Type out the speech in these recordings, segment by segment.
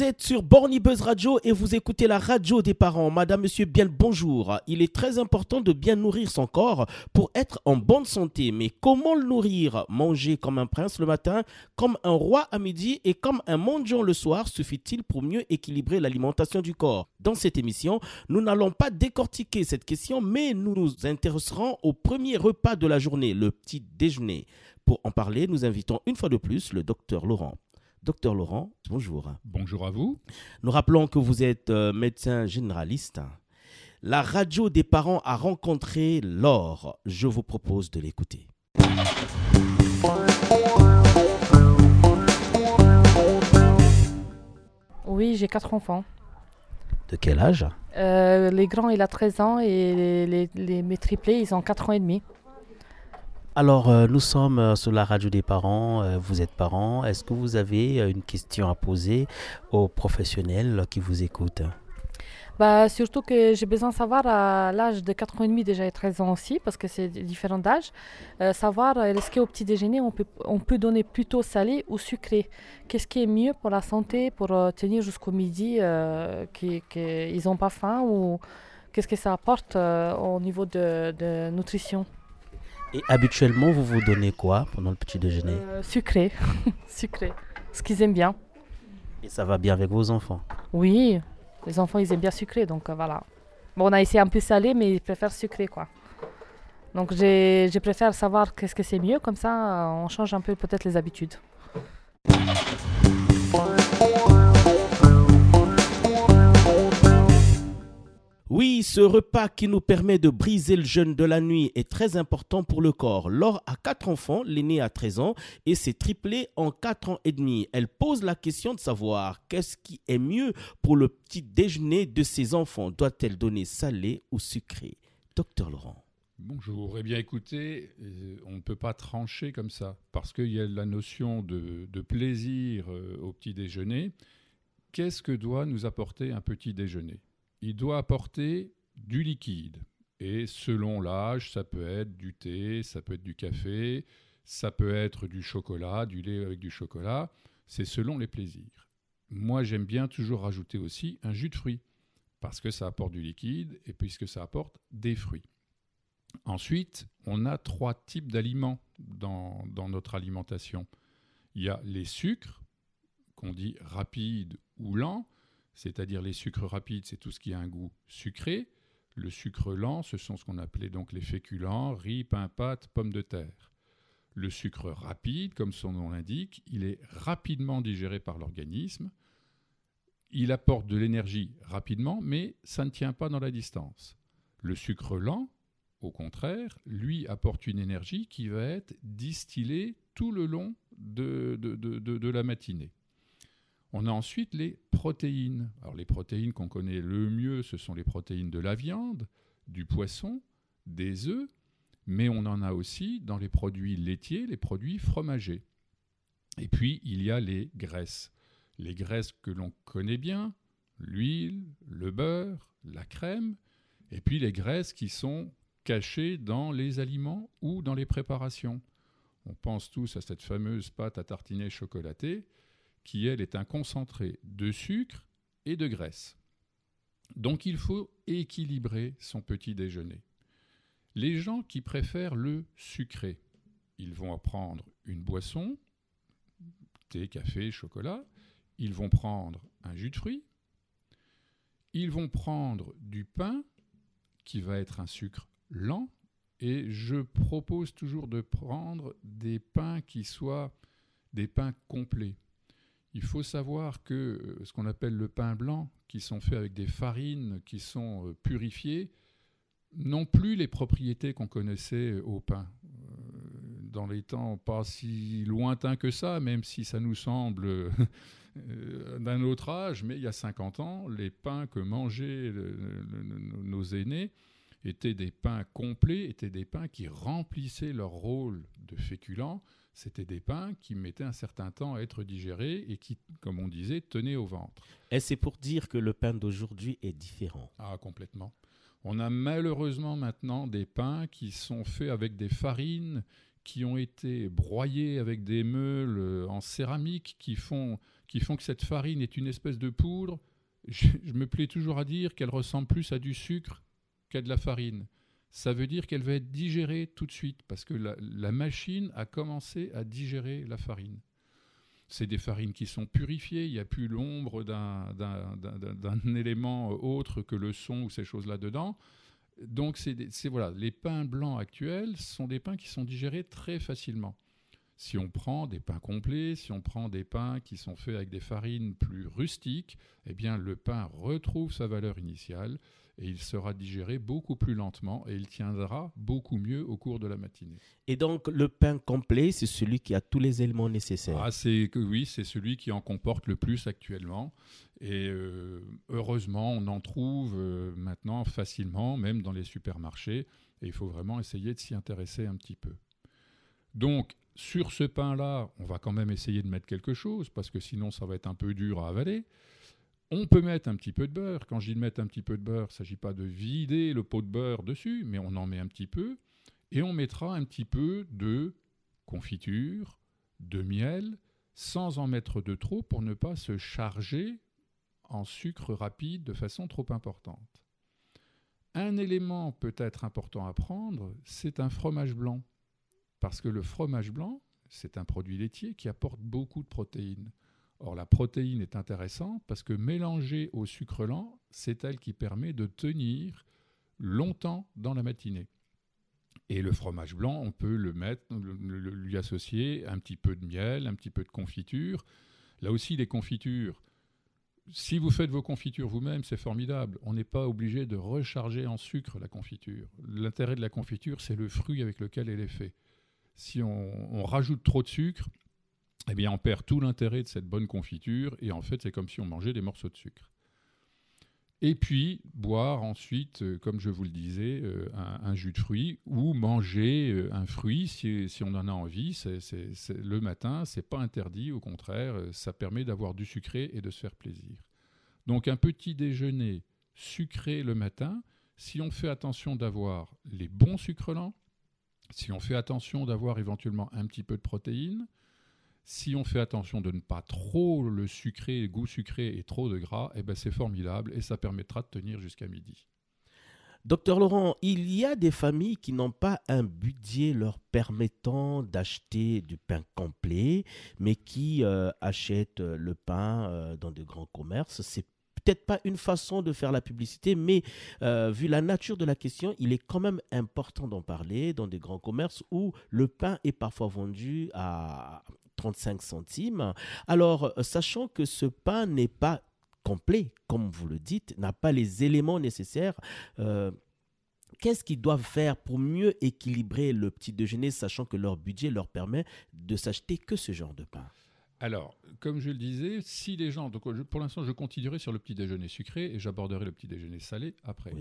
Vous êtes sur Borny Buzz Radio et vous écoutez la radio des parents. Madame, monsieur, bien le bonjour. Il est très important de bien nourrir son corps pour être en bonne santé. Mais comment le nourrir? Manger comme un prince le matin, comme un roi à midi et comme un mendiant le soir suffit-il pour mieux équilibrer l'alimentation du corps? Dans cette émission, nous n'allons pas décortiquer cette question, mais nous nous intéresserons au premier repas de la journée, le petit déjeuner. Pour en parler, nous invitons une fois de plus le docteur Laurent. Docteur Laurent, bonjour. Bonjour à vous. Nous rappelons que vous êtes euh, médecin généraliste. La radio des parents a rencontré Laure. Je vous propose de l'écouter. Oui, j'ai quatre enfants. De quel âge? Euh, les grands, il a 13 ans et les, les- les- mes triplés, ils ont 4 ans et demi. Alors, euh, nous sommes euh, sur la radio des parents. euh, vous êtes parents. Est-ce que vous avez une question à poser aux professionnels qui vous écoutent? Bah, surtout que j'ai besoin de savoir à l'âge de 4 ans et demi déjà et 13 ans aussi, parce que c'est différents d'âge, savoir est-ce qu'au petit déjeuner, on peut, on peut donner plutôt salé ou sucré? Qu'est-ce qui est mieux pour la santé, pour tenir jusqu'au midi, qu'ils n'ont pas faim, ou qu'est-ce que ça apporte au niveau de nutrition? Et habituellement, vous vous donnez quoi pendant le petit déjeuner Euh, Sucré, sucré, ce qu'ils aiment bien. Et ça va bien avec vos enfants Oui, les enfants, ils aiment bien sucré, donc euh, voilà. Bon, on a essayé un peu salé, mais ils préfèrent sucré, quoi. Donc, je préfère savoir qu'est-ce que c'est mieux, comme ça, euh, on change un peu peut-être les habitudes. Oui, ce repas qui nous permet de briser le jeûne de la nuit est très important pour le corps. Laure a quatre enfants, l'aîné a 13 ans et ses triplés en 4 ans et demi. Elle pose la question de savoir qu'est-ce qui est mieux pour le petit déjeuner de ses enfants? Doit-elle donner salé ou sucré? Docteur Laurent. Bonjour. Eh bien, écoutez, euh, on ne peut pas trancher comme ça, parce qu'il y a la notion de, de plaisir euh, au petit déjeuner. Qu'est-ce que doit nous apporter un petit déjeuner? Il doit apporter du liquide. Et selon l'âge, ça peut être du thé, ça peut être du café, ça peut être du chocolat, du lait avec du chocolat. C'est selon les plaisirs. Moi, j'aime bien toujours rajouter aussi un jus de fruits, parce que ça apporte du liquide et puisque ça apporte des fruits. Ensuite, on a trois types d'aliments dans, dans notre alimentation. Il y a les sucres, qu'on dit rapides ou lents, c'est-à-dire les sucres rapides, c'est tout ce qui a un goût sucré. Le sucre lent, ce sont ce qu'on appelait donc les féculents, riz, pain, pâte, pommes de terre. Le sucre rapide, comme son nom l'indique, il est rapidement digéré par l'organisme. Il apporte de l'énergie rapidement, mais ça ne tient pas dans la distance. Le sucre lent, au contraire, lui apporte une énergie qui va être distillée tout le long de, de, la matinée. On a ensuite les protéines. Alors les protéines qu'on connaît le mieux, ce sont les protéines de la viande, du poisson, des œufs, mais on en a aussi dans les produits laitiers, les produits fromagers. Et puis il y a les graisses. Les graisses que l'on connaît bien, l'huile, le beurre, la crème, et puis les graisses qui sont cachées dans les aliments ou dans les préparations. On pense tous à cette fameuse pâte à tartiner chocolatée qui, elle, est un concentré de sucre et de graisse. Donc il faut équilibrer son petit déjeuner. Les gens qui préfèrent le sucré, ils vont prendre une boisson, thé, café, chocolat, ils vont prendre un jus de fruits, ils vont prendre du pain, qui va être un sucre lent, et je propose toujours de prendre des pains qui soient des pains complets. Il faut savoir que euh, ce qu'on appelle le pain blanc, qui sont faits avec des farines qui sont euh, purifiées, n'ont plus les propriétés qu'on connaissait au pain. Euh, Dans les temps pas si lointains que ça, même si ça nous semble euh, d'un autre âge, mais il y a 50 ans, les pains que mangeaient nos aînés étaient des pains complets, étaient des pains qui remplissaient leur rôle de féculents. C'était des pains qui mettaient un certain temps à être digérés et qui, comme on disait, tenaient au ventre. Et c'est pour dire que le pain d'aujourd'hui est différent? Ah, complètement. On a malheureusement maintenant des pains qui sont faits avec des farines qui ont été broyés avec des meules euh, en céramique qui font, qui font que cette farine est une espèce de poudre. Je, me plais toujours à dire qu'elle ressemble plus à du sucre qu'à de la farine. Ça veut dire qu'elle va être digérée tout de suite parce que la machine a commencé à digérer la farine. C'est des farines qui sont purifiées, il n'y a plus l'ombre d'un élément autre que le son ou ces choses-là dedans. Donc, c'est voilà, les pains blancs actuels sont des pains qui sont digérés très facilement. Si on prend des pains complets, si on prend des pains qui sont faits avec des farines plus rustiques, eh bien le pain retrouve sa valeur initiale et il sera digéré beaucoup plus lentement et il tiendra beaucoup mieux au cours de la matinée. Et donc le pain complet, c'est celui qui a tous les éléments nécessaires. Ah, c'est oui, c'est celui qui en comporte le plus actuellement. Et euh, heureusement, on en trouve euh, maintenant facilement, même dans les supermarchés. Et il faut vraiment essayer de s'y intéresser un petit peu. Donc, sur ce pain-là, on va quand même essayer de mettre quelque chose, parce que sinon, ça va être un peu dur à avaler. On peut mettre un petit peu de beurre. Quand je dis mettre un petit peu de beurre, il ne s'agit pas de vider le pot de beurre dessus, mais on en met un petit peu. Et on mettra un petit peu de confiture, de miel, sans en mettre de trop pour ne pas se charger en sucre rapide de façon trop importante. Un élément peut-être important à prendre, c'est un fromage blanc. Parce que le fromage blanc, c'est un produit laitier qui apporte beaucoup de protéines. Or, la protéine est intéressante parce que mélangée au sucre lent, c'est elle qui permet de tenir longtemps dans la matinée. Et le fromage blanc, on peut le mettre, lui associer un petit peu de miel, un petit peu de confiture. Là aussi, les confitures, si vous faites vos confitures vous-même, c'est formidable. On n'est pas obligé de recharger en sucre la confiture. L'intérêt de la confiture, c'est le fruit avec lequel elle est faite. Si on rajoute trop de sucre, eh bien, on perd tout l'intérêt de cette bonne confiture et en fait, c'est comme si on mangeait des morceaux de sucre. Et puis, boire ensuite, euh, comme je vous le disais, euh, un, jus de fruits ou manger euh, un fruit si, on en a envie. C'est, le matin, c'est pas interdit, au contraire, ça permet d'avoir du sucré et de se faire plaisir. Donc, un petit déjeuner sucré le matin, si on fait attention d'avoir les bons sucres lents, si on fait attention d'avoir éventuellement un petit peu de protéines, si on fait attention de ne pas trop le sucré, le goût sucré et trop de gras, eh ben c'est formidable et ça permettra de tenir jusqu'à midi. Docteur Laurent, il y a des familles qui n'ont pas un budget leur permettant d'acheter du pain complet, mais qui euh, achètent le pain euh, dans de grands commerces. C'est peut-être pas une façon de faire la publicité, mais euh, vu la nature de la question, il est quand même important d'en parler dans des grands commerces où le pain est parfois vendu à 35 centimes. Alors, euh, sachant que ce pain n'est pas complet, comme vous le dites, n'a pas les éléments nécessaires, euh, qu'est-ce qu'ils doivent faire pour mieux équilibrer le petit déjeuner, sachant que leur budget leur permet de s'acheter que ce genre de pain? Alors, comme je le disais, si les gens, donc pour l'instant, je continuerai sur le petit déjeuner sucré et j'aborderai le petit déjeuner salé après.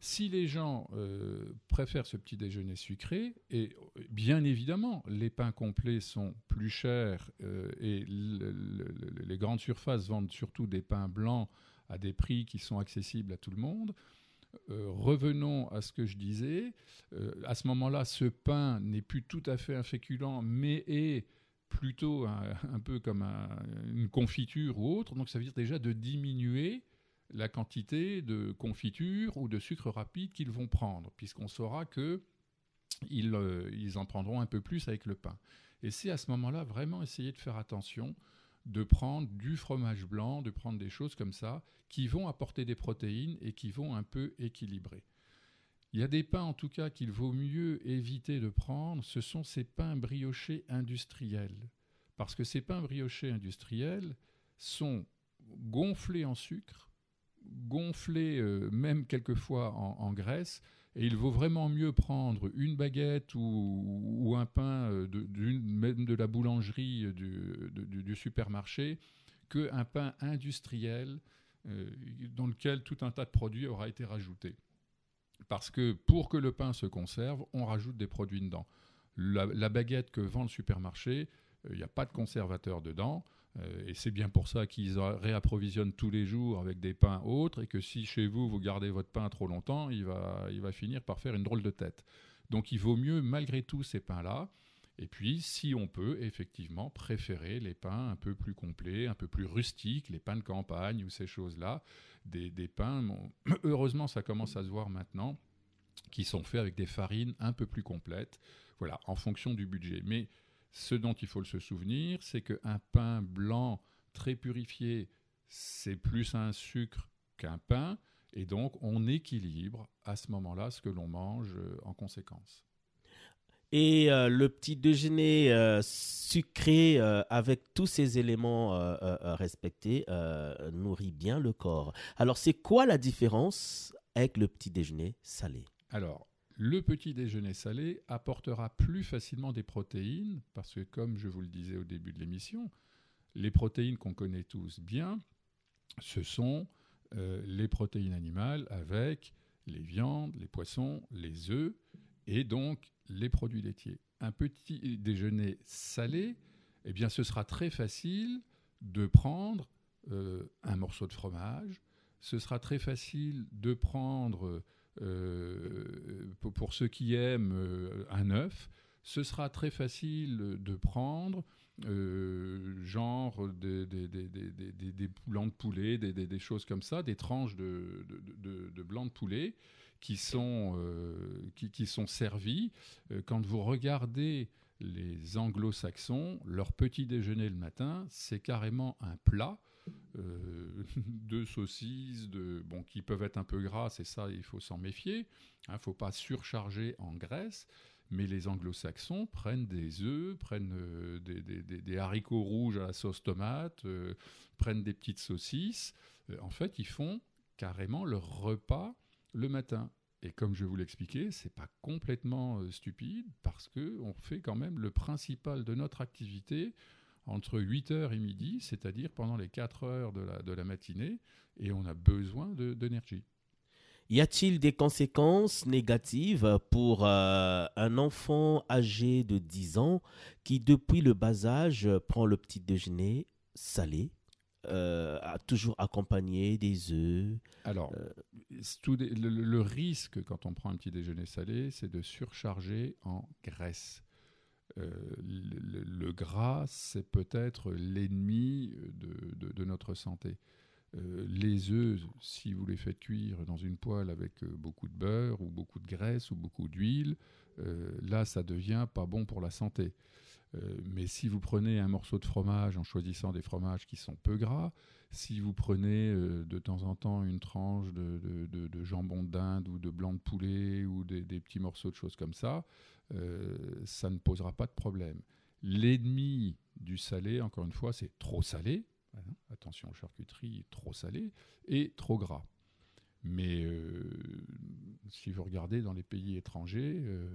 Si les gens euh, préfèrent ce petit déjeuner sucré, et bien évidemment, les pains complets sont plus chers euh, et les grandes surfaces vendent surtout des pains blancs à des prix qui sont accessibles à tout le monde. Euh, revenons à ce que je disais. à ce moment-là, ce pain n'est plus tout à fait un féculent, mais est plutôt un, peu comme une confiture ou autre. Donc ça veut dire déjà de diminuer la quantité de confiture ou de sucre rapide qu'ils vont prendre, puisqu'on saura que ils, euh, ils, en prendront un peu plus avec le pain. Et c'est à ce moment-là vraiment essayer de faire attention, de prendre du fromage blanc, de prendre des choses comme ça, qui vont apporter des protéines et qui vont un peu équilibrer. Il y a des pains en tout cas qu'il vaut mieux éviter de prendre, ce sont ces pains briochés industriels. Parce que ces pains briochés industriels sont gonflés en sucre, gonflés euh, même quelquefois en, graisse, et il vaut vraiment mieux prendre une baguette ou, un pain euh, même de la boulangerie euh, du, du, supermarché qu'un pain industriel dans lequel tout un tas de produits aura été rajouté. Parce que pour que le pain se conserve, on rajoute des produits dedans. La, baguette que vend le supermarché, il euh, n'y a pas de conservateur dedans. Euh, et c'est bien pour ça qu'ils réapprovisionnent tous les jours avec des pains autres et que si chez vous, vous gardez votre pain trop longtemps, il va, il va finir par faire une drôle de tête. Donc il vaut mieux, malgré tout, ces pains-là, Et puis, si on peut, effectivement, préférer les pains un peu plus complets, un peu plus rustiques, les pains de campagne ou ces choses-là, des, pains, heureusement, ça commence à se voir maintenant, qui sont faits avec des farines un peu plus complètes, voilà, en fonction du budget. Mais ce dont il faut se souvenir, c'est qu'un pain blanc très purifié, c'est plus un sucre qu'un pain, et donc on équilibre à ce moment-là ce que l'on mange euh, en conséquence. Et euh, le petit déjeuner euh, sucré avec tous ces éléments respectés nourrit bien le corps. Alors c'est quoi la différence avec le petit déjeuner salé? Alors le petit déjeuner salé apportera plus facilement des protéines parce que comme je vous le disais au début de l'émission, les protéines qu'on connaît tous bien, ce sont euh, les protéines animales avec les viandes, les poissons, les œufs et donc les produits laitiers. Un petit déjeuner salé, eh bien, ce sera très facile de prendre euh, un morceau de fromage. Ce sera très facile de prendre, euh, pour, ceux qui aiment, un œuf. Ce sera très facile de prendre euh, genre des, blancs de poulet, des, choses comme ça, des tranches de blancs de poulet qui sont, euh, qui, qui, sont servis. Euh, quand vous regardez les anglo-saxons, leur petit déjeuner le matin, c'est carrément un plat. de saucisses, de, bon, qui peuvent être un peu grasses, et ça, il faut s'en méfier. Il hein, ne faut pas surcharger en graisse mais les anglo-saxons prennent des œufs, prennent euh, des, haricots rouges à la sauce tomate, euh, prennent des petites saucisses. Euh, en fait, ils font carrément leur repas le matin. Et comme je vous l'expliquais, c'est pas complètement stupide parce que on fait quand même le principal de notre activité entre 8h et midi, c'est-à-dire pendant les 4 heures de la, de la matinée, et on a besoin d'énergie. Y a-t-il des conséquences négatives pour euh, un enfant âgé de 10 ans qui, depuis le bas âge, prend le petit déjeuner salé? Euh, toujours accompagné des œufs. Alors, euh, le, risque quand on prend un petit déjeuner salé, c'est de surcharger en graisse. le, gras, c'est peut-être l'ennemi de, notre santé. Euh, les œufs, si vous les faites cuire dans une poêle avec euh, beaucoup de beurre ou beaucoup de graisse ou beaucoup d'huile, euh, là, ça devient pas bon pour la santé. Mais si vous prenez un morceau de fromage en choisissant des fromages qui sont peu gras, si vous prenez de temps en temps une tranche de, jambon d'Inde ou de blanc de poulet ou des, des, petits morceaux de choses comme ça, ça ne posera pas de problème. L'ennemi du salé, encore une fois, c'est trop salé. Attention charcuterie, trop salée et trop gras. Mais euh, si vous regardez dans les pays étrangers, euh,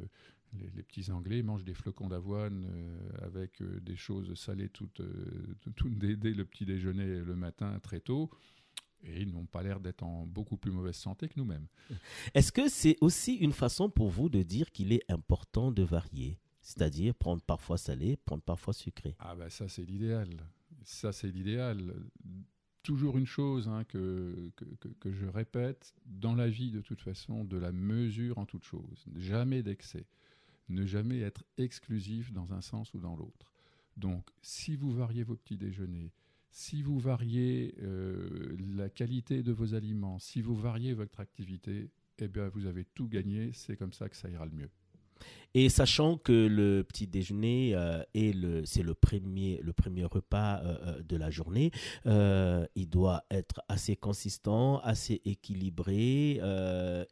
les, petits Anglais mangent des flocons d'avoine euh, avec des choses salées toutes, dès, le petit déjeuner le matin très tôt. Et ils n'ont pas l'air d'être en beaucoup plus mauvaise santé que nous-mêmes. Est-ce que c'est aussi une façon pour vous de dire qu'il est important de varier? C'est-à-dire prendre parfois salé, prendre parfois sucré? Ah ben ça c'est l'idéal ça c'est l'idéal. Toujours une chose hein, que, que, je répète, dans la vie de toute façon, de la mesure en toute chose. Jamais d'excès. Ne jamais être exclusif dans un sens ou dans l'autre. Donc si vous variez vos petits déjeuners, si vous variez euh, la qualité de vos aliments, si vous variez votre activité, eh bien vous avez tout gagné, c'est comme ça que ça ira le mieux. Et sachant que le petit déjeuner euh, le, c'est le premier, le premier repas euh, euh, de la journée, il doit être assez consistant, assez équilibré.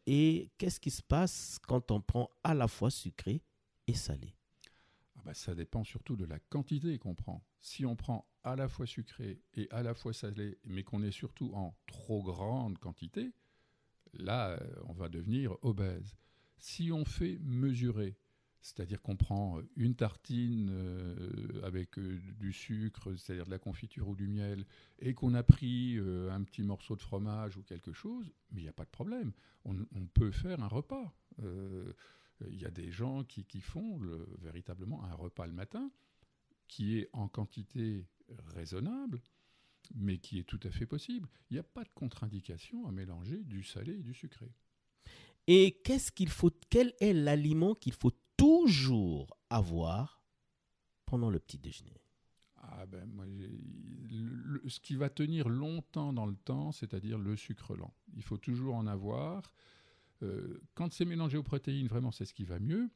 et qu'est-ce qui se passe quand on prend à la fois sucré et salé? Ah bah, Ça dépend surtout de la quantité qu'on prend. Si on prend à la fois sucré et à la fois salé, mais qu'on est surtout en trop grande quantité, là, on va devenir obèse. Si on fait mesurer, c'est-à-dire qu'on prend une tartine euh, avec euh, du sucre, c'est-à-dire de la confiture ou du miel, et qu'on a pris euh, un petit morceau de fromage ou quelque chose, mais il n'y a pas de problème. On, peut faire un repas. Il y a des gens qui, font véritablement un repas le matin qui est en quantité raisonnable, mais qui est tout à fait possible. Il n'y a pas de contre-indication à mélanger du salé et du sucré. Et qu'est-ce qu'il faut, quel est l'aliment qu'il faut toujours avoir pendant le petit déjeuner? Ah ben, ce qui va tenir longtemps dans le temps, c'est-à-dire le sucre lent. Il faut toujours en avoir. Euh, quand c'est mélangé aux protéines, vraiment, c'est ce qui va mieux.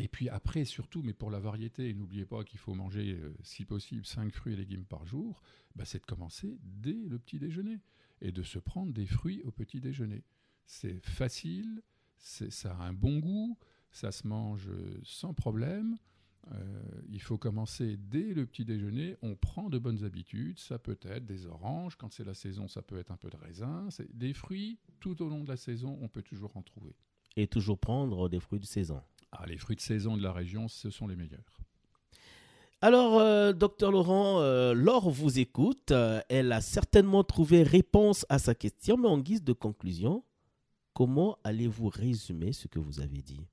Et puis après, surtout, mais pour la variété, n'oubliez pas qu'il faut manger, euh, si possible, 5 fruits et légumes par jour, bah, c'est de commencer dès le petit déjeuner et de se prendre des fruits au petit déjeuner. C'est facile, ça a un bon goût, ça se mange sans problème. Euh, il faut commencer dès le petit déjeuner. On prend de bonnes habitudes. Ça peut être des oranges. Quand c'est la saison, ça peut être un peu de raisin. Des fruits, tout au long de la saison, on peut toujours en trouver. Et toujours prendre des fruits de saison. Ah, les fruits de saison de la région, ce sont les meilleurs. Alors, euh, docteur Laurent, euh, Laure vous écoute. elle a certainement trouvé réponse à sa question, mais en guise de conclusion, comment allez-vous résumer ce que vous avez dit?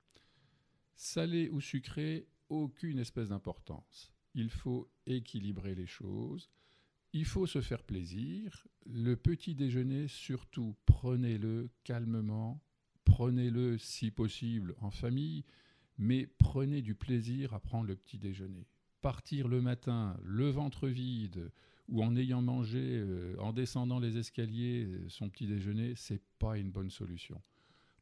Salé ou sucré, aucune espèce d'importance. Il faut équilibrer les choses. Il faut se faire plaisir. Le petit déjeuner, surtout, prenez-le calmement. Prenez-le, si possible, en famille. Mais prenez du plaisir à prendre le petit déjeuner. Partir le matin, le ventre vide, ou en ayant mangé, euh, en descendant les escaliers, euh, son petit déjeuner, c'est pas une bonne solution.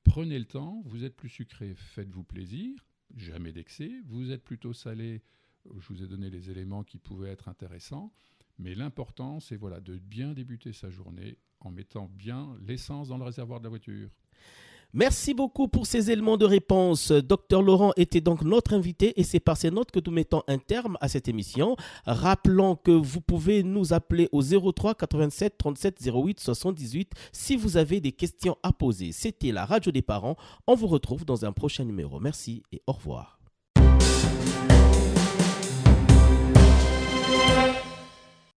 Prenez le temps, vous êtes plus sucré, faites-vous plaisir, jamais d'excès. Vous êtes plutôt salé, je vous ai donné les éléments qui pouvaient être intéressants. Mais l'important, c'est voilà, de bien débuter sa journée en mettant bien l'essence dans le réservoir de la voiture. Merci beaucoup pour ces éléments de réponse. Docteur Laurent était donc notre invité et c'est par ces notes que nous mettons un terme à cette émission. Rappelons que vous pouvez nous appeler au 03 87 37 08 78 si vous avez des questions à poser. C'était la radio des parents. On vous retrouve dans un prochain numéro. Merci et au revoir.